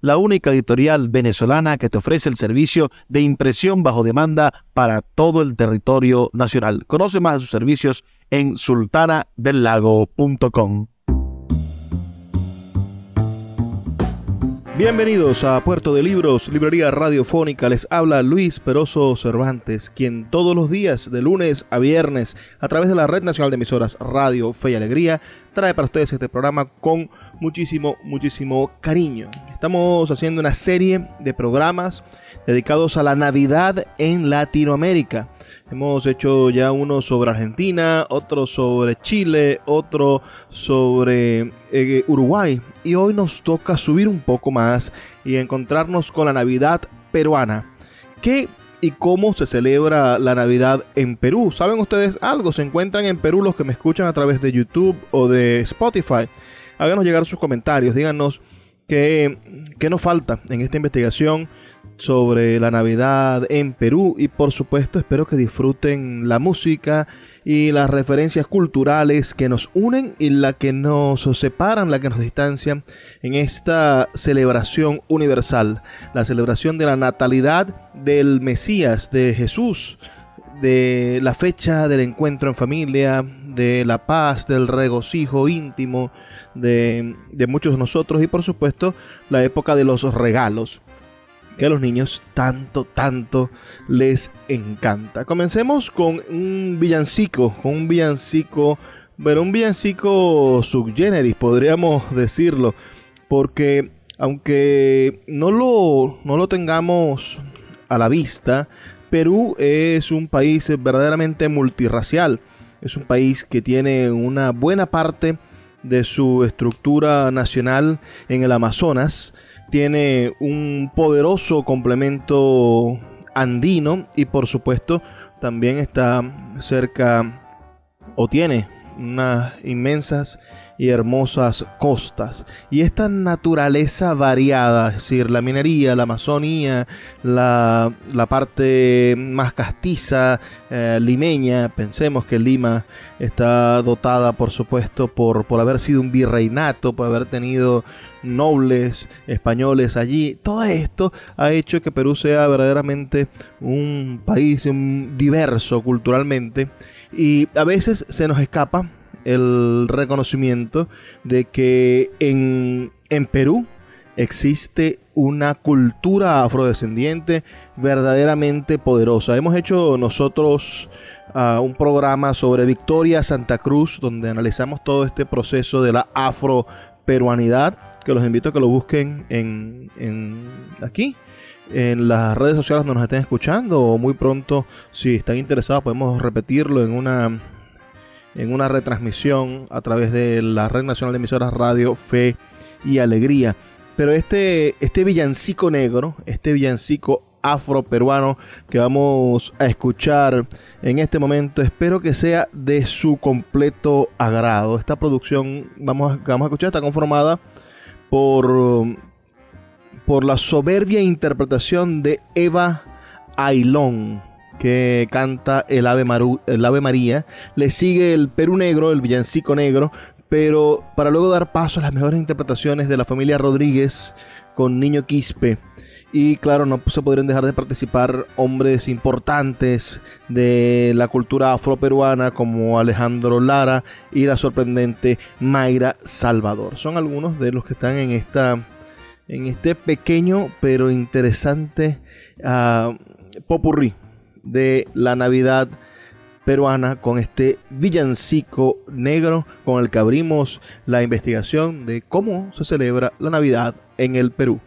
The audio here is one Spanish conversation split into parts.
la única editorial venezolana que te ofrece el servicio de impresión bajo demanda para todo el territorio nacional. Conoce más de sus servicios en sultanadelago.com. Bienvenidos a Puerto de Libros, Librería Radiofónica. Les habla Luis Peroso Cervantes, quien todos los días, de lunes a viernes, a través de la Red Nacional de Emisoras Radio Fe y Alegría, trae para ustedes este programa con muchísimo, muchísimo cariño. Estamos haciendo una serie de programas dedicados a la Navidad en Latinoamérica. Hemos hecho ya uno sobre Argentina, otro sobre Chile, otro sobre eh, Uruguay. Y hoy nos toca subir un poco más y encontrarnos con la Navidad peruana. ¿Qué y cómo se celebra la Navidad en Perú? ¿Saben ustedes algo? ¿Se encuentran en Perú los que me escuchan a través de YouTube o de Spotify? Háganos llegar sus comentarios, díganos qué, qué nos falta en esta investigación sobre la Navidad en Perú y por supuesto espero que disfruten la música y las referencias culturales que nos unen y la que nos separan, la que nos distancian en esta celebración universal, la celebración de la natalidad del Mesías, de Jesús, de la fecha del encuentro en familia, de la paz, del regocijo íntimo de, de muchos de nosotros y por supuesto la época de los regalos que a los niños tanto, tanto les encanta. Comencemos con un villancico, con un villancico, pero un villancico subgeneris, podríamos decirlo, porque aunque no lo, no lo tengamos a la vista, Perú es un país verdaderamente multirracial. Es un país que tiene una buena parte de su estructura nacional en el Amazonas. Tiene un poderoso complemento andino y por supuesto también está cerca o tiene unas inmensas y hermosas costas. Y esta naturaleza variada, es decir, la minería, la amazonía, la, parte más castiza, eh, limeña, pensemos que Lima está dotada, por supuesto, por, por haber sido un virreinato, por haber tenido nobles españoles allí. Todo esto ha hecho que Perú sea verdaderamente un país diverso culturalmente y a veces se nos escapa el reconocimiento de que en, en Perú existe una cultura afrodescendiente verdaderamente poderosa. Hemos hecho nosotros uh, un programa sobre Victoria Santa Cruz, donde analizamos todo este proceso de la afroperuanidad, que los invito a que lo busquen en, en aquí en las redes sociales donde nos estén escuchando o muy pronto si están interesados podemos repetirlo en una en una retransmisión a través de la Red Nacional de Emisoras Radio Fe y Alegría. Pero este, este villancico negro, este villancico afroperuano que vamos a escuchar en este momento, espero que sea de su completo agrado. Esta producción vamos a, vamos a escuchar está conformada por, por la soberbia interpretación de Eva Ailón que canta el Ave, el Ave María. Le sigue el Perú Negro, el villancico negro, pero para luego dar paso a las mejores interpretaciones de la familia Rodríguez con Niño Quispe. Y claro, no se podrían dejar de participar hombres importantes de la cultura afroperuana como Alejandro Lara y la sorprendente Mayra Salvador. Son algunos de los que están en esta en este pequeño pero interesante uh, popurrí de la Navidad peruana con este villancico negro con el que abrimos la investigación de cómo se celebra la Navidad en el Perú.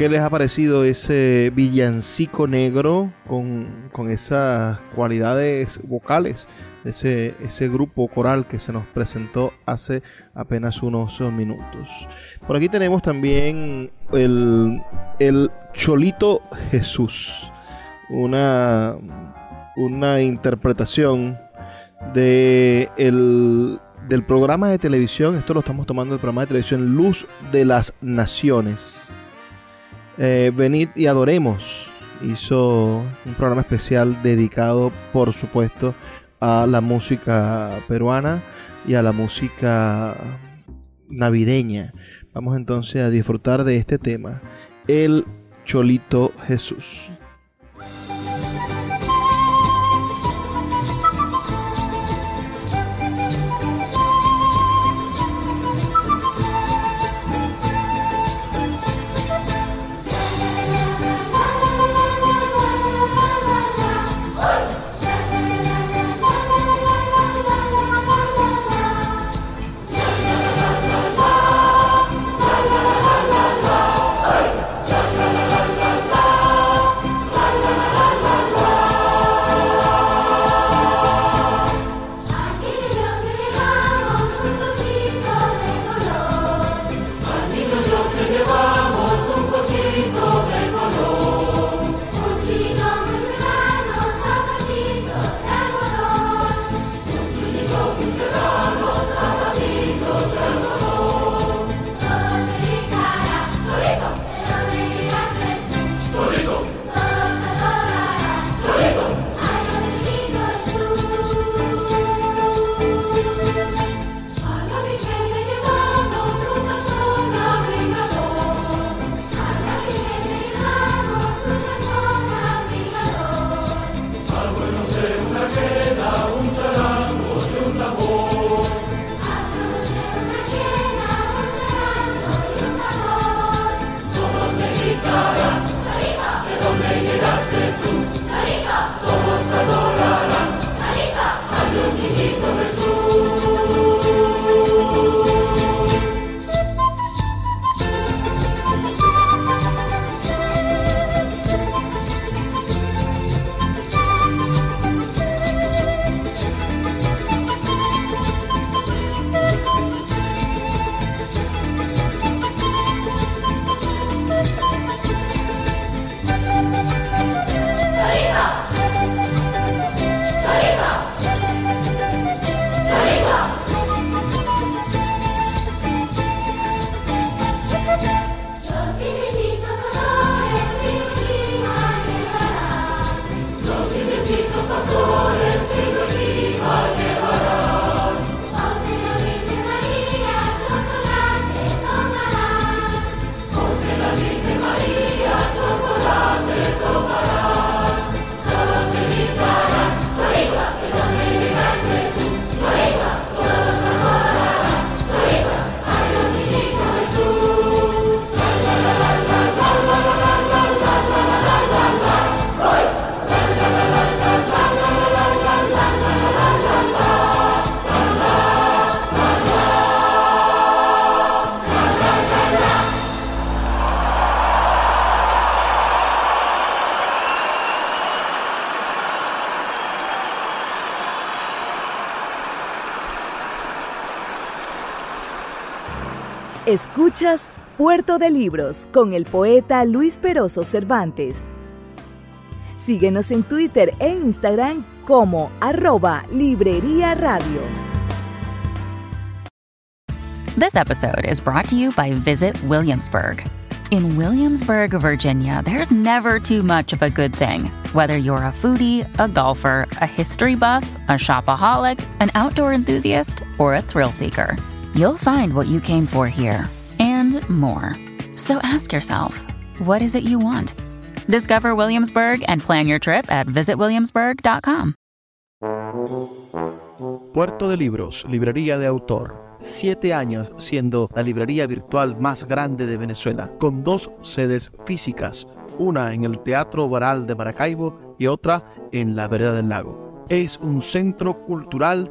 ¿Qué les ha parecido ese villancico negro con, esas cualidades vocales? Ese, ese grupo coral que se nos presentó hace apenas unos minutos. Por aquí tenemos también el, el Cholito Jesús, una, una interpretación de del programa de televisión, esto lo estamos tomando del programa de televisión Luz de las Naciones eh, venid y adoremos. Hizo un programa especial dedicado, por supuesto, a la música peruana y a la música navideña. Vamos entonces a disfrutar de este tema, el Cholito Jesús. Escuchas Puerto de Libros con el poeta Luis Peroso Cervantes. Síguenos en Twitter e Instagram como arroba Librería Radio. This episode is brought to you by Visit Williamsburg. In Williamsburg, Virginia, there's never too much of a good thing. Whether you're a foodie, a golfer, a history buff, a shopaholic, an outdoor enthusiast, or a thrill seeker, you'll find what you came for here more. So ask yourself, what is it you want? Discover Williamsburg and plan your trip at visitwilliamsburg.com. Puerto de Libros, librería de autor. siete años siendo la librería virtual más grande de Venezuela, con dos sedes físicas, una en el Teatro Baral de Maracaibo y otra en la Vereda del Lago. Es un centro cultural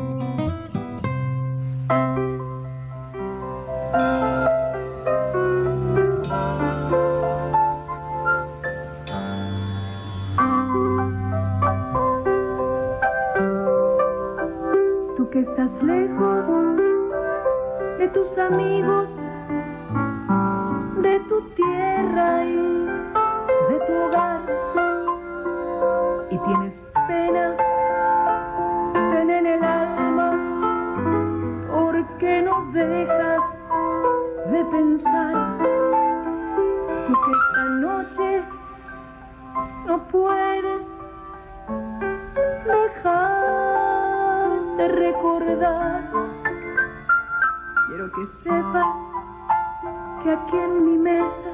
Tus amigos, de tu tierra y de tu hogar y tienes pena, pena en el alma porque no dejas de pensar y que esta noche no puedes dejar de recordar. Quiero que sepas que aquí en mi mesa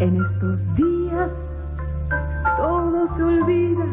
En estos días todo se olvida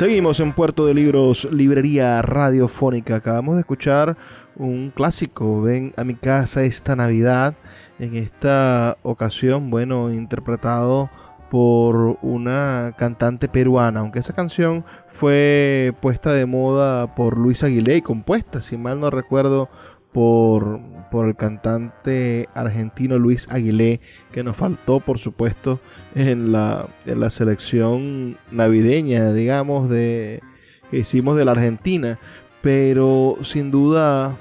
Seguimos en Puerto de Libros, Librería Radiofónica. Acabamos de escuchar un clásico, Ven a mi casa esta Navidad. En esta ocasión, bueno, interpretado por una cantante peruana, aunque esa canción fue puesta de moda por Luis Aguilé y compuesta, si mal no recuerdo, por, por el cantante argentino Luis Aguilé, que nos faltó, por supuesto, en la, en la selección navideña, digamos, de, que hicimos de la Argentina. Pero sin duda,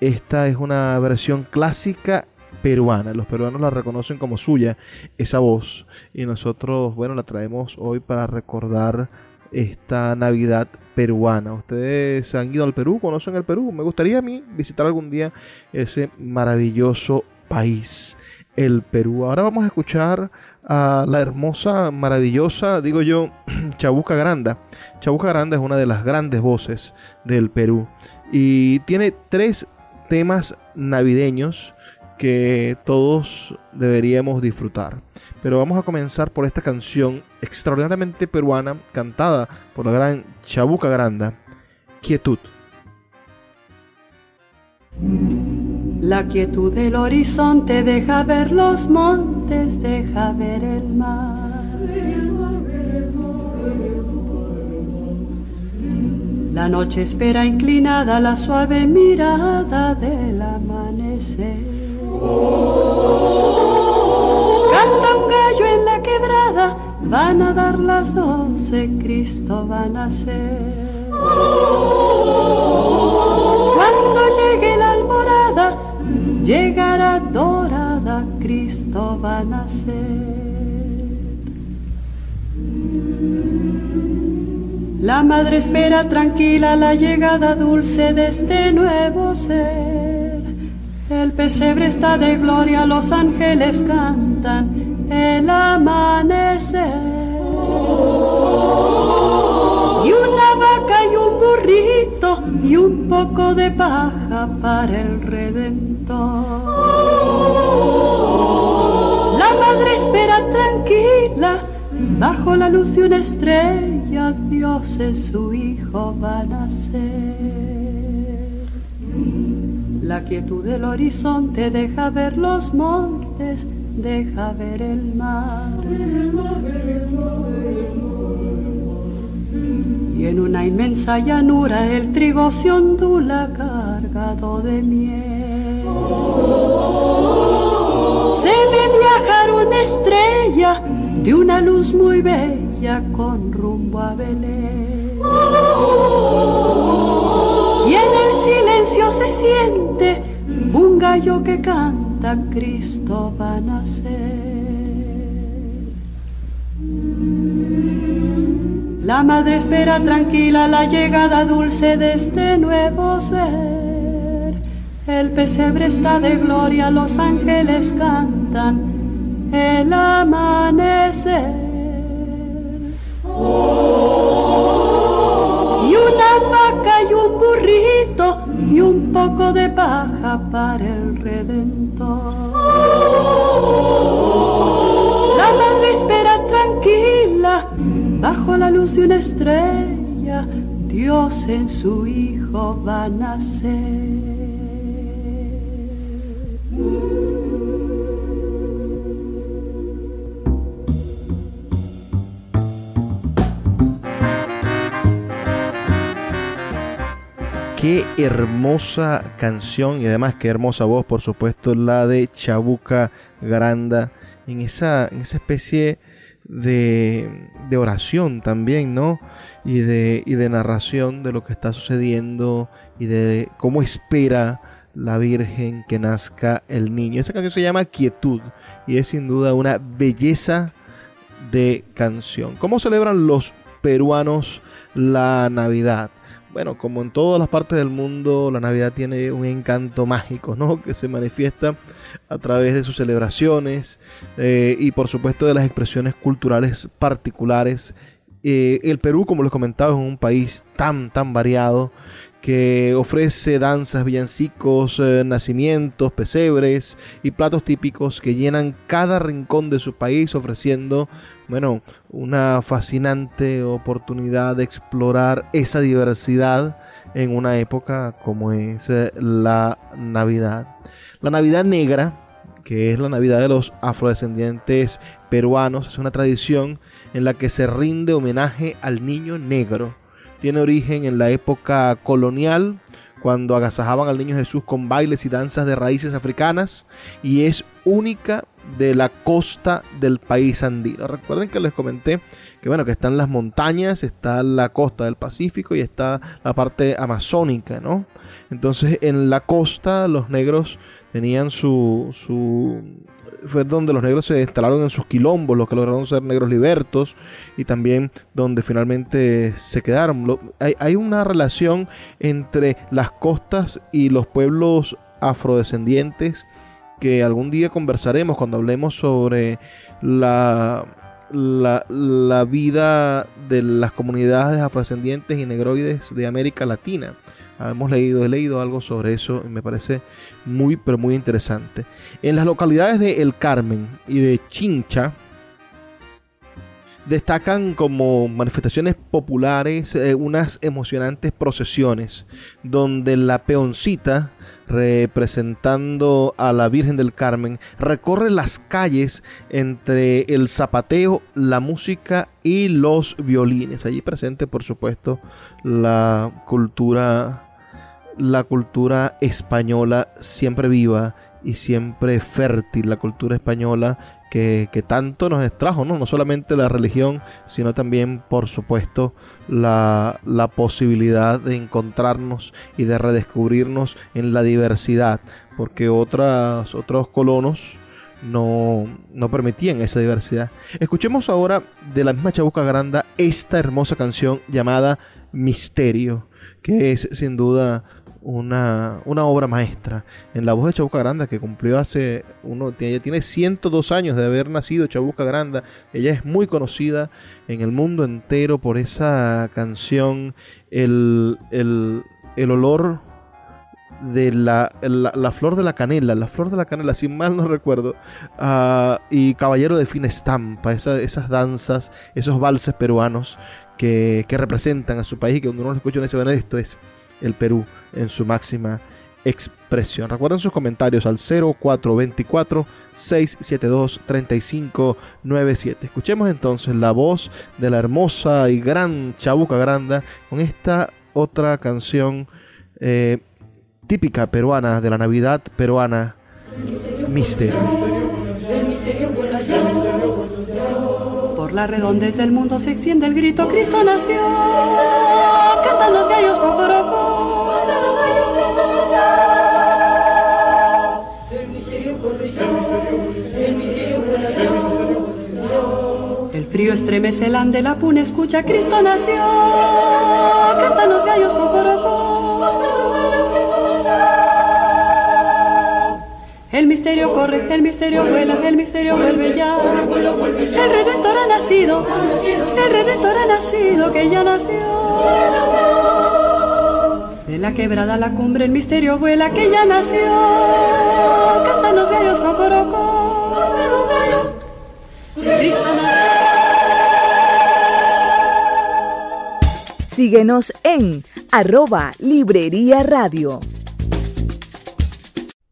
esta es una versión clásica peruana. Los peruanos la reconocen como suya, esa voz. Y nosotros, bueno, la traemos hoy para recordar esta Navidad peruana. Ustedes han ido al Perú, conocen el Perú. Me gustaría a mí visitar algún día ese maravilloso país, el Perú. Ahora vamos a escuchar a la hermosa, maravillosa, digo yo, Chabuca Granda. Chabuca Granda es una de las grandes voces del Perú y tiene tres temas navideños que todos deberíamos disfrutar. Pero vamos a comenzar por esta canción extraordinariamente peruana, cantada por la gran Chabuca Granda, Quietud. La quietud del horizonte deja ver los montes, deja ver el mar. La noche espera inclinada la suave mirada del amanecer. Canta un gallo en la quebrada, van a dar las doce, Cristo va a nacer. Cuando llegue la alborada, llegará dorada, Cristo va a nacer. La madre espera tranquila la llegada dulce de este nuevo ser. El pesebre está de gloria, los ángeles cantan el amanecer. Y una vaca y un burrito y un poco de paja para el redentor. La madre espera tranquila bajo la luz de una estrella, Dios es su hijo va a nacer. La quietud del horizonte deja ver los montes, deja ver el mar. Y en una inmensa llanura el trigo se ondula cargado de miel. Se ve viajar una estrella de una luz muy bella con rumbo a Belén. En el silencio se siente un gallo que canta, Cristo va a nacer. La madre espera tranquila la llegada dulce de este nuevo ser. El pesebre está de gloria, los ángeles cantan el amanecer. Una vaca y un burrito y un poco de paja para el redentor. La madre espera tranquila bajo la luz de una estrella. Dios en su hijo va a nacer. Qué hermosa canción y además qué hermosa voz, por supuesto, la de Chabuca Granda, en esa, en esa especie de, de oración también, ¿no? Y de, y de narración de lo que está sucediendo y de cómo espera la Virgen que nazca el niño. Esa canción se llama Quietud y es sin duda una belleza de canción. ¿Cómo celebran los peruanos la Navidad? Bueno, como en todas las partes del mundo, la Navidad tiene un encanto mágico, ¿no? Que se manifiesta a través de sus celebraciones eh, y por supuesto de las expresiones culturales particulares. Eh, el Perú, como les comentaba, es un país tan, tan variado que ofrece danzas, villancicos, eh, nacimientos, pesebres y platos típicos que llenan cada rincón de su país ofreciendo bueno, una fascinante oportunidad de explorar esa diversidad en una época como es eh, la Navidad. La Navidad negra, que es la Navidad de los afrodescendientes peruanos, es una tradición en la que se rinde homenaje al niño negro. Tiene origen en la época colonial, cuando agasajaban al niño Jesús con bailes y danzas de raíces africanas, y es única de la costa del país andino. Recuerden que les comenté que bueno, que están las montañas, está la costa del Pacífico y está la parte amazónica, ¿no? Entonces, en la costa los negros tenían su, su fue donde los negros se instalaron en sus quilombos, los que lograron ser negros libertos y también donde finalmente se quedaron. hay, hay, una relación entre las costas y los pueblos afrodescendientes que algún día conversaremos cuando hablemos sobre la, la, vida de las comunidades afrodescendientes y negroides de América Latina. Hemos leído, he leído algo sobre eso y me parece muy, pero muy interesante. En las localidades de El Carmen y de Chincha, destacan como manifestaciones populares eh, unas emocionantes procesiones donde la peoncita representando a la Virgen del Carmen recorre las calles entre el zapateo, la música y los violines. Allí presente, por supuesto, la cultura la cultura española siempre viva y siempre fértil, la cultura española que, tanto nos extrajo, ¿no? no solamente la religión, sino también, por supuesto, la, la, posibilidad de encontrarnos y de redescubrirnos en la diversidad, porque otras, otros colonos no, no permitían esa diversidad. Escuchemos ahora de la misma Chabuca Granda esta hermosa canción llamada Misterio, que es sin duda una, obra maestra. En la voz de Chabuca Granda que cumplió hace uno, ella tiene 102 años de haber nacido Chabuca Granda, ella es muy conocida en el mundo entero por esa canción, el, el, el olor de la, la, flor de la canela, la flor de la canela, si mal no recuerdo, uh, y Caballero de Fina Estampa, esas danzas, esos valses peruanos que, que, representan a su país y que uno no lo escucha en ese esto es el Perú en su máxima expresión. Recuerden sus comentarios al 0424 672 3597. Escuchemos entonces la voz de la hermosa y gran Chabuca Granda con esta otra canción eh, típica peruana de la Navidad peruana, Misterio. La redondez del mundo se extiende el grito Cristo nació. Cantan los gallos cocoroco. Cantan los gallos Cristo nació. El misterio misterio frío estremece el ande, la puna escucha Cristo nació. Cantan los gallos cocoroco. El misterio corre, el misterio vuela, el misterio vuelve ya. El Redentor ha nacido, el Redentor ha nacido, que ya nació. De la quebrada a la cumbre el misterio vuela, que ya nació. Cantan los gallos cocoroco. Cristo nació. Síguenos en arroba Librería Radio.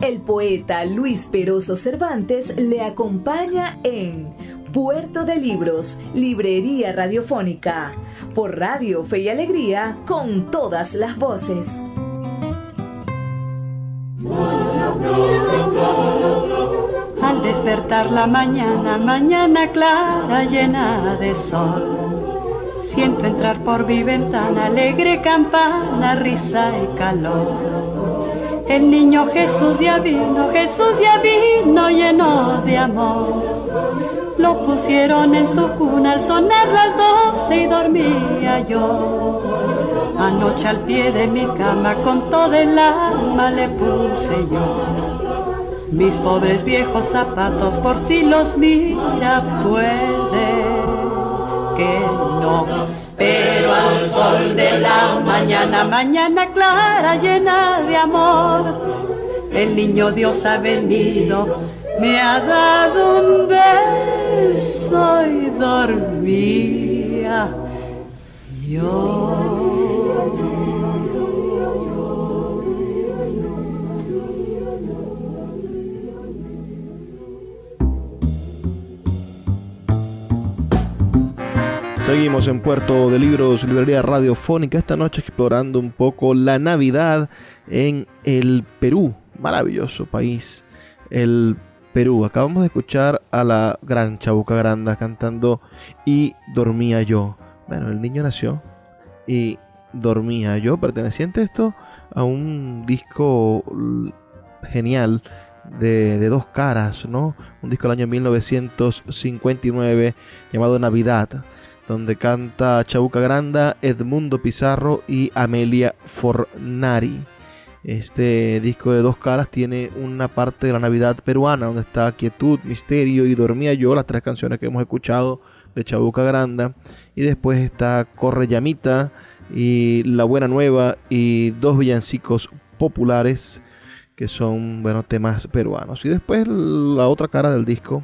El poeta Luis Peroso Cervantes le acompaña en Puerto de Libros, Librería Radiofónica, por Radio Fe y Alegría, con todas las voces. Al despertar la mañana, mañana clara llena de sol, siento entrar por mi ventana alegre campana, risa y calor El niño Jesús ya vino, Jesús ya vino lleno de amor. Lo pusieron en su cuna al sonar las doce y dormía yo. Anoche al pie de mi cama con todo el alma le puse yo. Mis pobres viejos zapatos por si los mira puede que no. Al sol de la mañana, mañana clara llena de amor, el niño Dios ha venido, me ha dado un beso y dormía yo. Seguimos en Puerto de Libros, librería radiofónica, esta noche explorando un poco la Navidad en el Perú, maravilloso país, el Perú. Acabamos de escuchar a la gran Chabuca Granda cantando Y dormía yo. Bueno, el niño nació y dormía yo, perteneciente esto a un disco genial de, de, dos caras, ¿no? Un disco del año 1959 llamado Navidad donde canta Chabuca Granda, Edmundo Pizarro y Amelia Fornari. Este disco de dos caras tiene una parte de la Navidad peruana, donde está Quietud, Misterio y Dormía Yo, las tres canciones que hemos escuchado de Chabuca Granda. Y después está Corre Llamita y La Buena Nueva y dos villancicos populares que son bueno, temas peruanos. Y después la otra cara del disco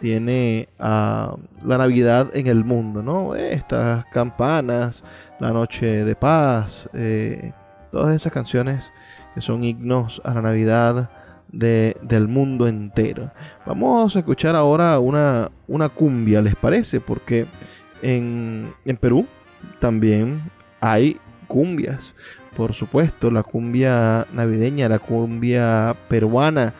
tiene a la Navidad en el mundo, ¿no? Estas campanas, la noche de paz, eh, todas esas canciones que son himnos a la Navidad del mundo entero. Vamos a escuchar ahora una, una cumbia, ¿les parece? Porque en, en Perú también hay cumbias. Por supuesto, la cumbia navideña, la cumbia peruana.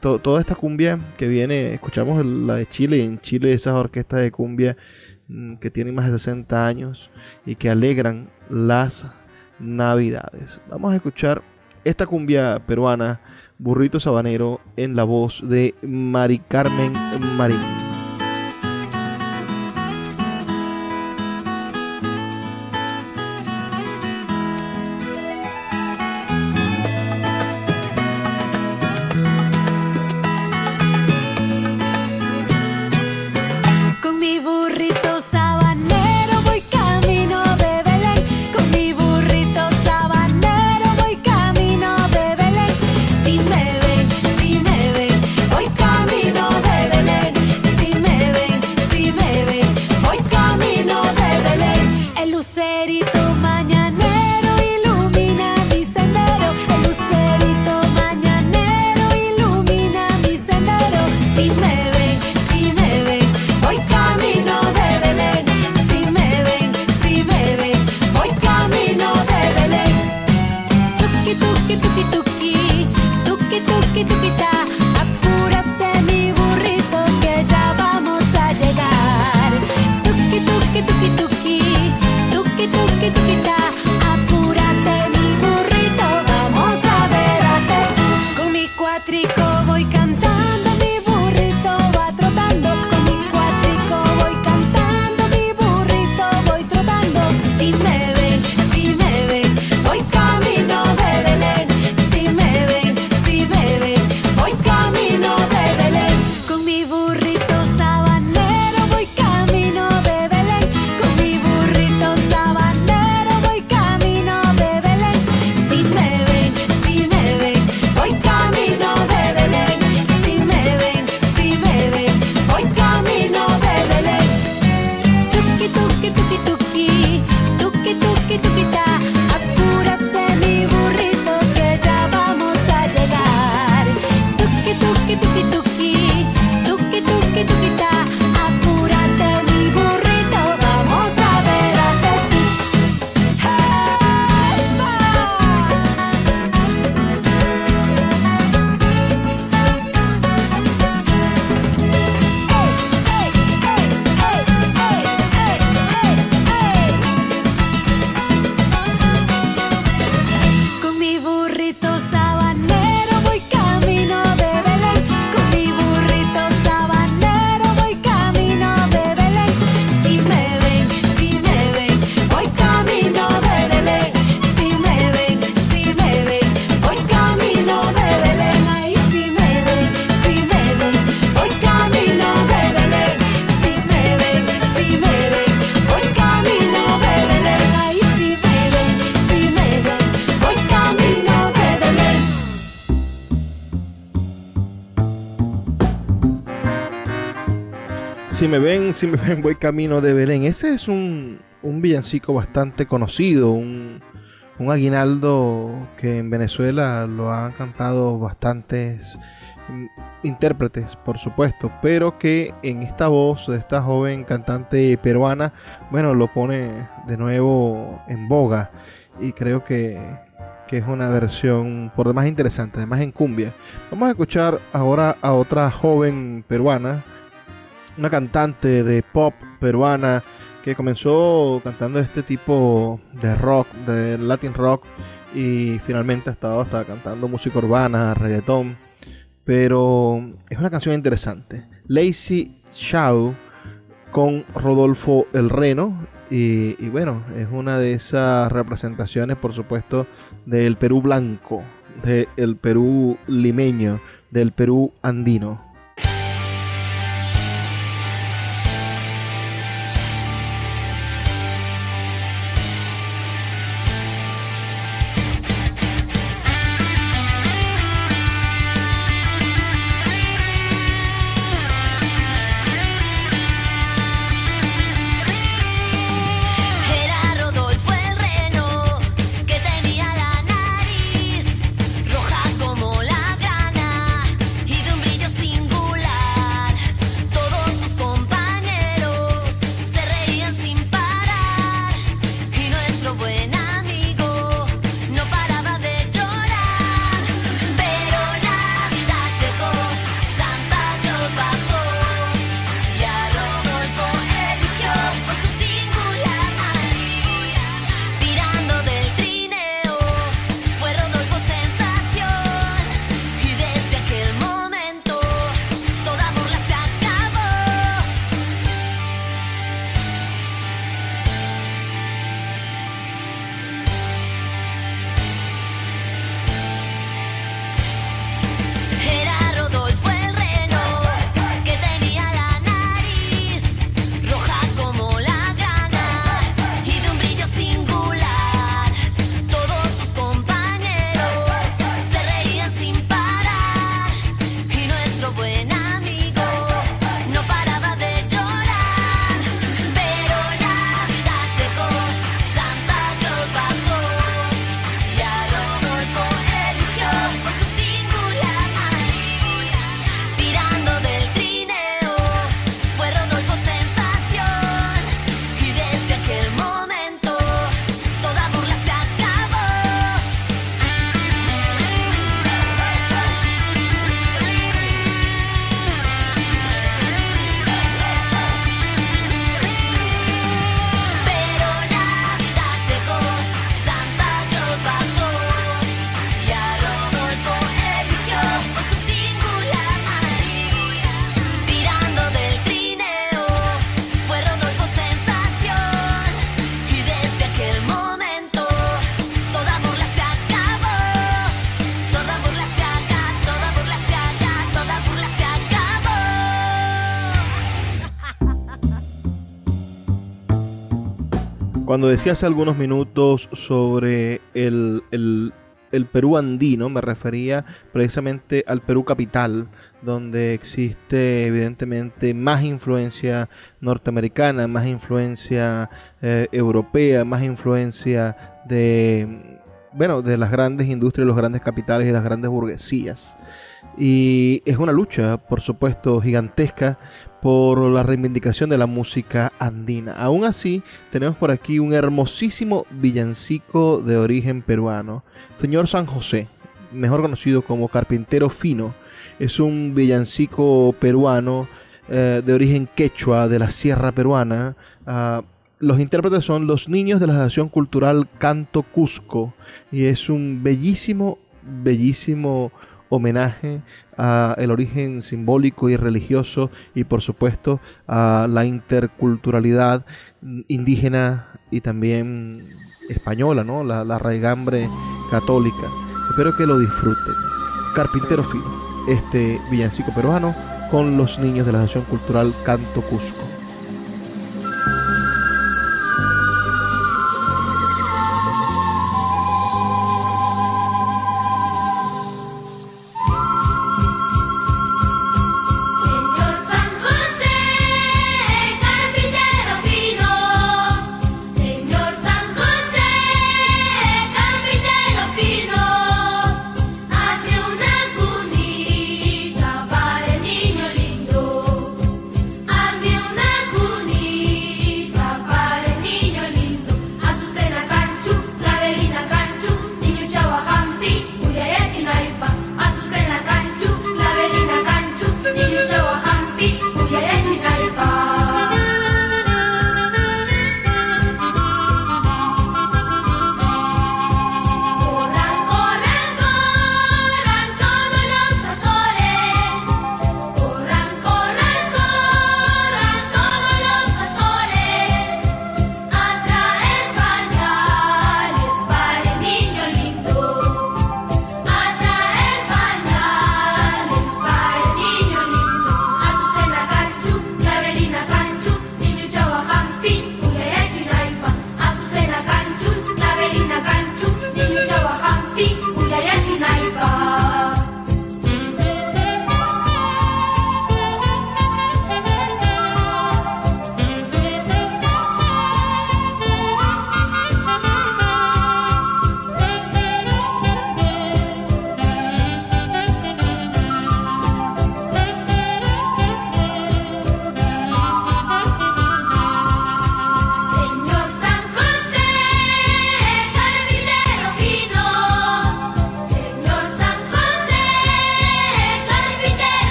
Toda esta cumbia que viene, escuchamos la de Chile, en Chile esas orquestas de cumbia mm, que tienen más de 60 años y que alegran las navidades. Vamos a escuchar esta cumbia peruana, Burrito Sabanero, en la voz de Mari Carmen Marín. Me ven, si me ven, voy camino de Belén. Ese es un, un villancico bastante conocido, un, un aguinaldo que en Venezuela lo han cantado bastantes intérpretes, por supuesto, pero que en esta voz de esta joven cantante peruana, bueno, lo pone de nuevo en boga y creo que, que es una versión por demás interesante, además en cumbia. Vamos a escuchar ahora a otra joven peruana, una cantante de pop peruana que comenzó cantando este tipo de rock, de Latin rock, y finalmente ha estado hasta cantando música urbana, reggaetón pero es una canción interesante. Lazy Shaw con Rodolfo El Reno. Y, y, bueno, es una de esas representaciones, por supuesto, del Perú blanco, del Perú limeño, del Perú andino. Cuando decía hace algunos minutos sobre el, Perú andino, me refería precisamente al Perú capital, donde existe evidentemente más influencia norteamericana, más influencia eh, europea, más influencia de, bueno, de las grandes industrias, los grandes capitales y las grandes burguesías. Y es una lucha, por supuesto, gigantesca por la reivindicación de la música andina. Aún así, tenemos por aquí un hermosísimo villancico de origen peruano. Señor San José, mejor conocido como Carpintero Fino, es un villancico peruano eh, de origen quechua de la sierra peruana. Ah, los intérpretes son los niños de la Asociación Cultural Canto Cusco y es un bellísimo, bellísimo homenaje a el origen simbólico y religioso y por supuesto a la interculturalidad indígena y también española, ¿no? La, la raigambre católica. Espero que lo disfruten. Carpintero Fino, este villancico peruano con los niños de la Asociación Cultural Canto Cusco.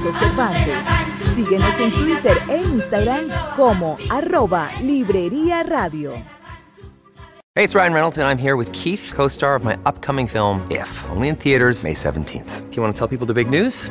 Cervantes. Síguenos en Twitter e Instagram como arroba Librería Radio. Hey, it's Ryan Reynolds, and I'm here with Keith, co star of my upcoming film, If, only in theaters, May 17th. Do you want to tell people the big news?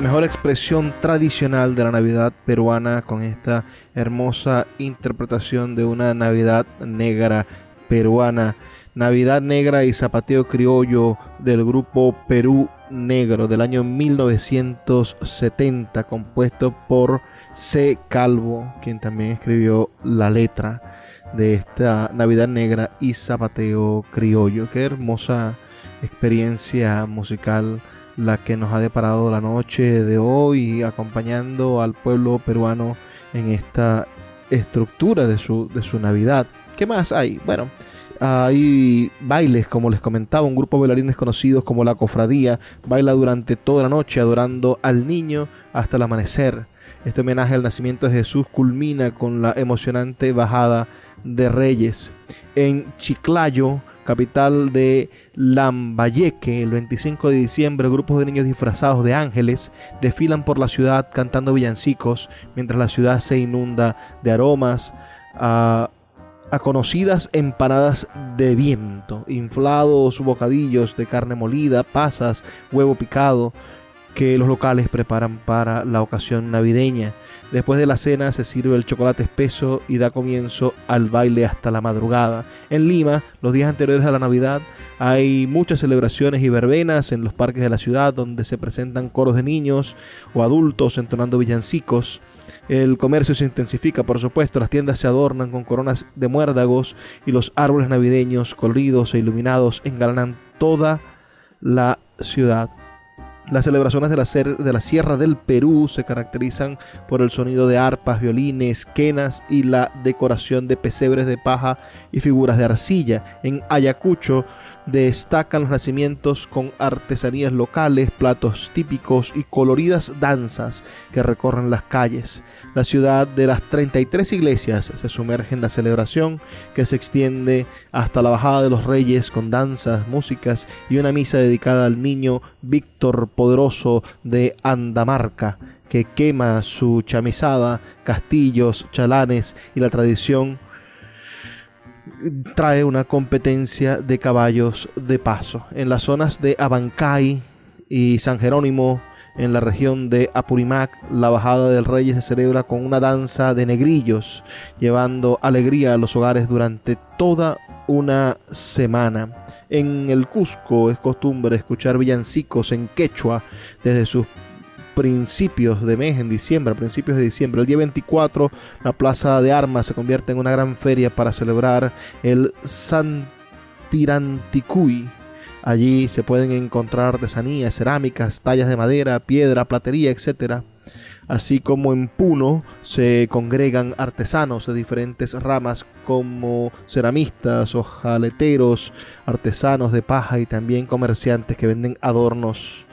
La mejor expresión tradicional de la Navidad peruana con esta hermosa interpretación de una Navidad negra peruana. Navidad Negra y Zapateo Criollo del grupo Perú Negro del año 1970, compuesto por C. Calvo, quien también escribió la letra de esta Navidad Negra y Zapateo Criollo. Qué hermosa experiencia musical la que nos ha deparado la noche de hoy, acompañando al pueblo peruano en esta estructura de su, de su Navidad. ¿Qué más hay? Bueno, hay bailes, como les comentaba, un grupo de bailarines conocidos como la Cofradía baila durante toda la noche adorando al niño hasta el amanecer. Este homenaje al nacimiento de Jesús culmina con la emocionante bajada de Reyes. En Chiclayo, capital de Lambayeque, el 25 de diciembre, grupos de niños disfrazados de ángeles desfilan por la ciudad cantando villancicos mientras la ciudad se inunda de aromas. a conocidas empanadas de viento, inflados bocadillos de carne molida, pasas, huevo picado, que los locales preparan para la ocasión navideña. Después de la cena se sirve el chocolate espeso y da comienzo al baile hasta la madrugada. En Lima, los días anteriores a la Navidad, hay muchas celebraciones y verbenas en los parques de la ciudad donde se presentan coros de niños o adultos entonando villancicos. El comercio se intensifica, por supuesto, las tiendas se adornan con coronas de muérdagos y los árboles navideños coloridos e iluminados engalanan toda la ciudad. Las celebraciones de la, de la, Sierra del Perú se caracterizan por el sonido de arpas, violines, quenas y la decoración de pesebres de paja y figuras de arcilla. En Ayacucho destacan los nacimientos con artesanías locales, platos típicos y coloridas danzas que recorren las calles. La ciudad de las 33 iglesias se sumerge en la celebración que se extiende hasta la bajada de los reyes con danzas, músicas y una misa dedicada al niño Víctor Poderoso de Andamarca que quema su chamizada, castillos, chalanes y la tradición trae una competencia de caballos de paso. En las zonas de Abancay y San Jerónimo, en la región de Apurimac, la bajada del rey se celebra con una danza de negrillos, llevando alegría a los hogares durante toda una semana. En el Cusco es costumbre escuchar villancicos en quechua desde sus principios de mes, en diciembre, principios de diciembre. El día 24, la Plaza de Armas se convierte en una gran feria para celebrar el Santiranticuy. Allí se pueden encontrar artesanías, cerámicas, tallas de madera, piedra, platería, etc. Así como en Puno se congregan artesanos de diferentes ramas como ceramistas, hojaleteros, artesanos de paja y también comerciantes que venden adornos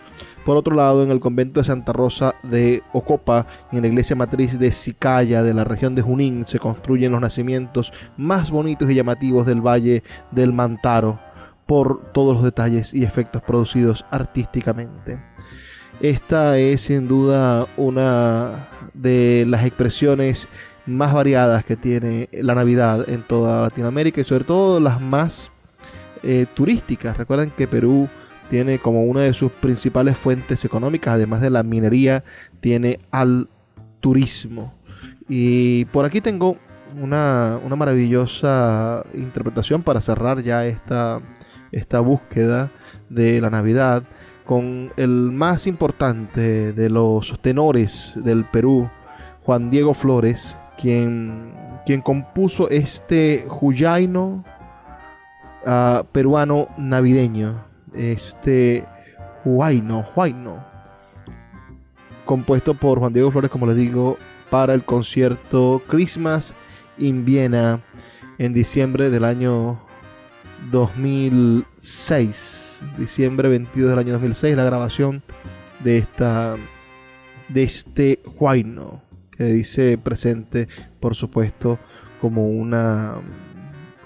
por otro lado, en el convento de Santa Rosa de Ocopa y en la iglesia matriz de Sicaya de la región de Junín se construyen los nacimientos más bonitos y llamativos del Valle del Mantaro por todos los detalles y efectos producidos artísticamente. Esta es sin duda una de las expresiones más variadas que tiene la Navidad en toda Latinoamérica y sobre todo las más eh, turísticas. Recuerden que Perú tiene como una de sus principales fuentes económicas, además de la minería, tiene al turismo. Y por aquí tengo una, maravillosa interpretación para cerrar ya esta, esta búsqueda de la Navidad con el más importante de los tenores del Perú, Juan Diego Flores, quien, quien compuso este Juyaino ah, peruano navideño este Huayno, Huayno, compuesto por Juan Diego Flores, como les digo, para el concierto Christmas in Viena en diciembre del año 2006, diciembre 22 del año 2006, la grabación de esta de este Huayno que dice presente, por supuesto, como una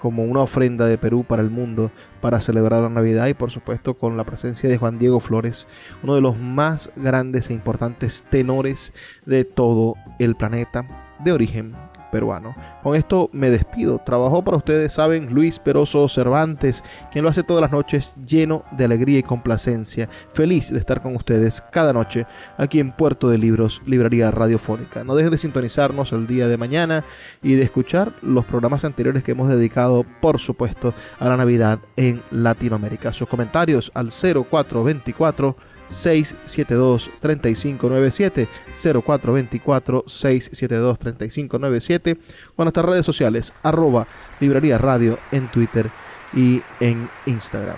como una ofrenda de Perú para el mundo para celebrar la Navidad y por supuesto con la presencia de Juan Diego Flores, uno de los más grandes e importantes tenores de todo el planeta, de origen peruano. Con esto me despido. Trabajó para ustedes, saben, Luis Peroso Cervantes, quien lo hace todas las noches lleno de alegría y complacencia. Feliz de estar con ustedes cada noche aquí en Puerto de Libros, Librería Radiofónica. No dejen de sintonizarnos el día de mañana y de escuchar los programas anteriores que hemos dedicado, por supuesto, a la Navidad en Latinoamérica. Sus comentarios al 0424 672-3597, 0424-672-3597 o en nuestras redes sociales, arroba librería radio en Twitter y en Instagram.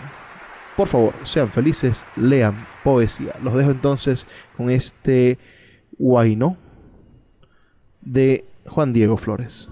Por favor, sean felices, lean poesía. Los dejo entonces con este Guayno de Juan Diego Flores.